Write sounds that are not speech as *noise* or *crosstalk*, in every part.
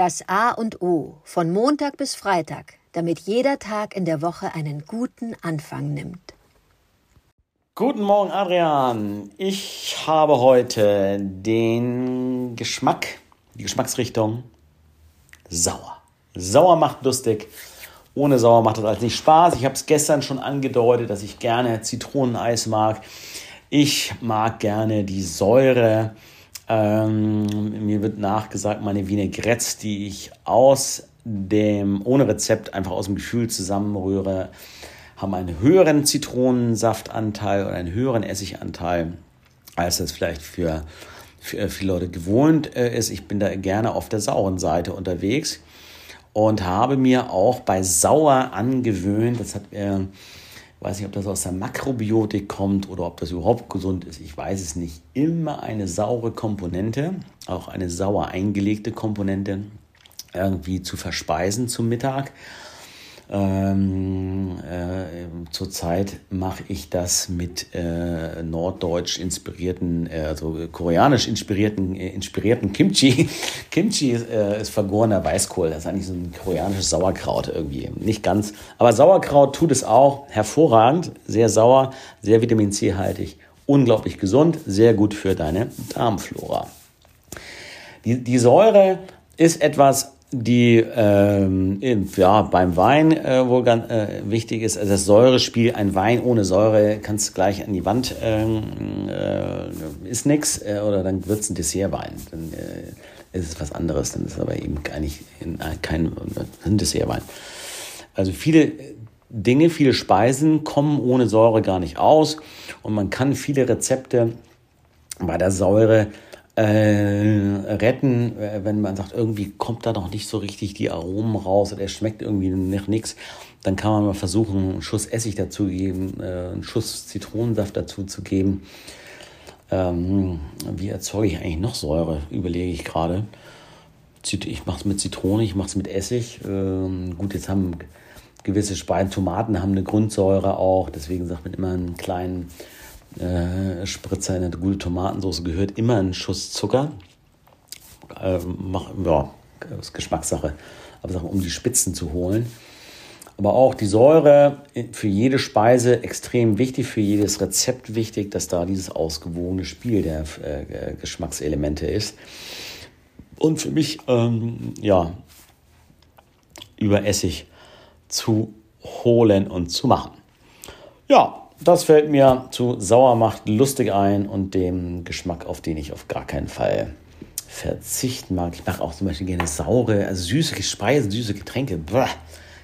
Das A und O von Montag bis Freitag, damit jeder Tag in der Woche einen guten Anfang nimmt. Guten Morgen, Adrian. Ich habe heute den Geschmack, die Geschmacksrichtung sauer. Sauer macht lustig. Ohne sauer macht das alles nicht Spaß. Ich habe es gestern schon angedeutet, dass ich gerne Zitroneneis mag. Ich mag gerne die Säure. Ähm, mir wird nachgesagt, meine Vinaigrettes, die ich aus dem, ohne Rezept, einfach aus dem Gefühl zusammenrühre, haben einen höheren Zitronensaftanteil oder einen höheren Essiganteil, als das vielleicht für, für viele Leute gewohnt äh, ist. Ich bin da gerne auf der sauren Seite unterwegs und habe mir auch bei sauer angewöhnt, das hat mir, weiß nicht, ob das aus der Makrobiotik kommt oder ob das überhaupt gesund ist, ich weiß es nicht, immer eine saure Komponente, auch eine sauer eingelegte Komponente irgendwie zu verspeisen zum Mittag. Ähm, äh, zurzeit mache ich das mit äh, norddeutsch inspirierten, äh, also koreanisch inspirierten, äh, inspirierten Kimchi. *laughs* Kimchi ist, äh, ist vergorener Weißkohl. Das ist eigentlich so ein koreanisches Sauerkraut irgendwie. Nicht ganz. Aber Sauerkraut tut es auch hervorragend. Sehr sauer, sehr Vitamin C haltig, unglaublich gesund, sehr gut für deine Darmflora. Die, die Säure ist etwas die ähm, ja, beim Wein äh, wohl ganz äh, wichtig ist, also das Säurespiel, ein Wein ohne Säure kannst du gleich an die Wand, ähm, äh, ist nix, äh, oder dann wird's ein Dessertwein. Dann äh, ist es was anderes, dann ist es aber eben eigentlich kein, ein Dessertwein. Also viele Dinge, viele Speisen kommen ohne Säure gar nicht aus und man kann viele Rezepte bei der Säure äh, retten, äh, wenn man sagt, irgendwie kommt da noch nicht so richtig die Aromen raus oder er schmeckt irgendwie nach nichts, dann kann man mal versuchen, einen Schuss Essig dazu geben, äh, einen Schuss Zitronensaft dazu zu geben. Ähm, wie erzeuge ich eigentlich noch Säure, überlege ich gerade. Ich mache es mit Zitrone, ich mache es mit Essig. Ähm, gut, jetzt haben gewisse Speisen, Tomaten haben eine Grundsäure auch, deswegen sagt man immer einen kleinen äh, Spritzer in eine gute Tomatensauce gehört immer ein Schuss Zucker. Äh, mach, ja, ist Geschmackssache. Aber sag mal, um die Spitzen zu holen. Aber auch die Säure für jede Speise extrem wichtig, für jedes Rezept wichtig, dass da dieses ausgewogene Spiel der äh, Geschmackselemente ist. Und für mich, ähm, ja, über Essig zu holen und zu machen. Ja, das fällt mir zu Sauermacht lustig ein und dem Geschmack, auf den ich auf gar keinen Fall verzichten mag. Ich mache auch zum Beispiel gerne saure, also süße Speisen, süße Getränke. Bäh.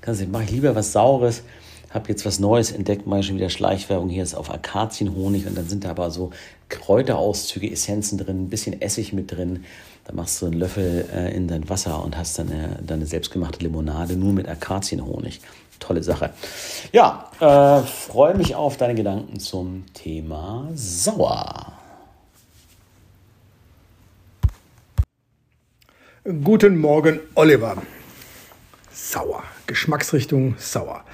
Du, mache ich lieber was Saures. Habe jetzt was Neues entdeckt, mal schon wieder Schleichwerbung. Hier ist auf Akazienhonig und dann sind da aber so Kräuterauszüge, Essenzen drin, ein bisschen Essig mit drin. Da machst du einen Löffel äh, in dein Wasser und hast dann eine, deine selbstgemachte Limonade nur mit Akazienhonig tolle Sache. Ja, äh, freue mich auf deine Gedanken zum Thema Sauer. Guten Morgen, Oliver. Sauer. Geschmacksrichtung sauer.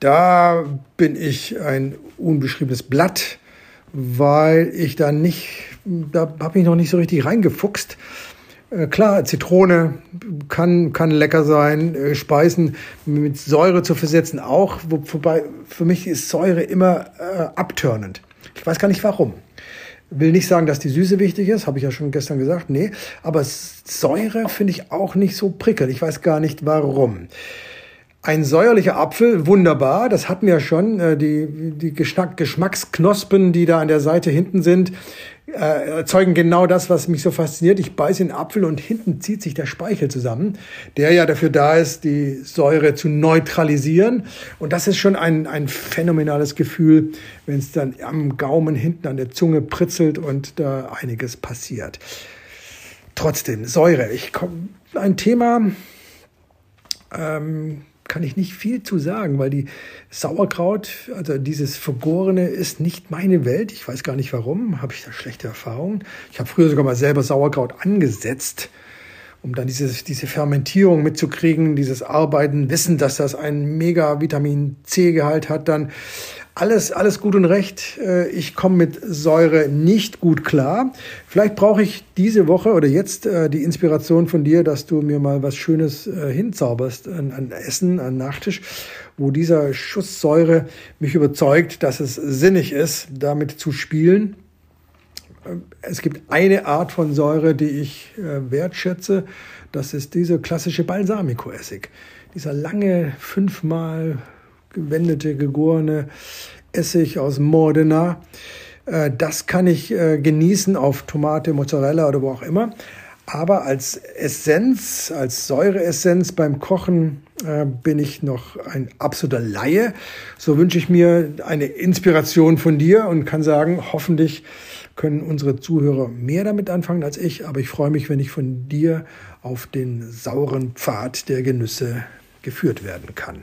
Da bin ich ein unbeschriebenes Blatt, weil ich da nicht, da habe ich noch nicht so richtig reingefuchst. Äh, klar, Zitrone kann, kann lecker sein, äh, Speisen mit Säure zu versetzen auch, wo, wobei für mich ist Säure immer äh, abturnend. Ich weiß gar nicht warum. Will nicht sagen, dass die Süße wichtig ist, habe ich ja schon gestern gesagt, nee, aber Säure finde ich auch nicht so prickelnd. Ich weiß gar nicht warum. Ein säuerlicher Apfel, wunderbar, das hatten wir schon, äh, die, die Geschmacksknospen, die da an der Seite hinten sind, äh, erzeugen genau das, was mich so fasziniert. Ich beiße den Apfel und hinten zieht sich der Speichel zusammen, der ja dafür da ist, die Säure zu neutralisieren. Und das ist schon ein, ein phänomenales Gefühl, wenn es dann am Gaumen hinten an der Zunge pritzelt und da einiges passiert. Trotzdem, Säure. Ich komme ein Thema, ähm, kann ich nicht viel zu sagen, weil die Sauerkraut, also dieses Vergorene, ist nicht meine Welt. Ich weiß gar nicht warum, habe ich da schlechte Erfahrungen. Ich habe früher sogar mal selber Sauerkraut angesetzt, um dann diese, diese Fermentierung mitzukriegen, dieses Arbeiten, wissen, dass das einen mega Vitamin C-Gehalt hat dann. Alles, alles gut und recht. Äh, ich komme mit Säure nicht gut klar. Vielleicht brauche ich diese Woche oder jetzt äh, die Inspiration von dir, dass du mir mal was Schönes äh, hinzauberst an, an Essen, an Nachtisch, wo dieser Schuss Säure mich überzeugt, dass es sinnig ist, damit zu spielen. Es gibt eine Art von Säure, die ich wertschätze. Das ist dieser klassische Balsamico-Essig. Dieser lange, fünfmal gewendete, gegorene Essig aus Modena. Äh, das kann ich äh, genießen auf Tomate, Mozzarella oder wo auch immer. Aber als Essenz, als Säureessenz beim Kochen äh, bin ich noch ein absoluter Laie. So wünsche ich mir eine Inspiration von dir und kann sagen, hoffentlich können unsere Zuhörer mehr damit anfangen als ich. Aber ich freue mich, wenn ich von dir auf den sauren Pfad der Genüsse geführt werden kann.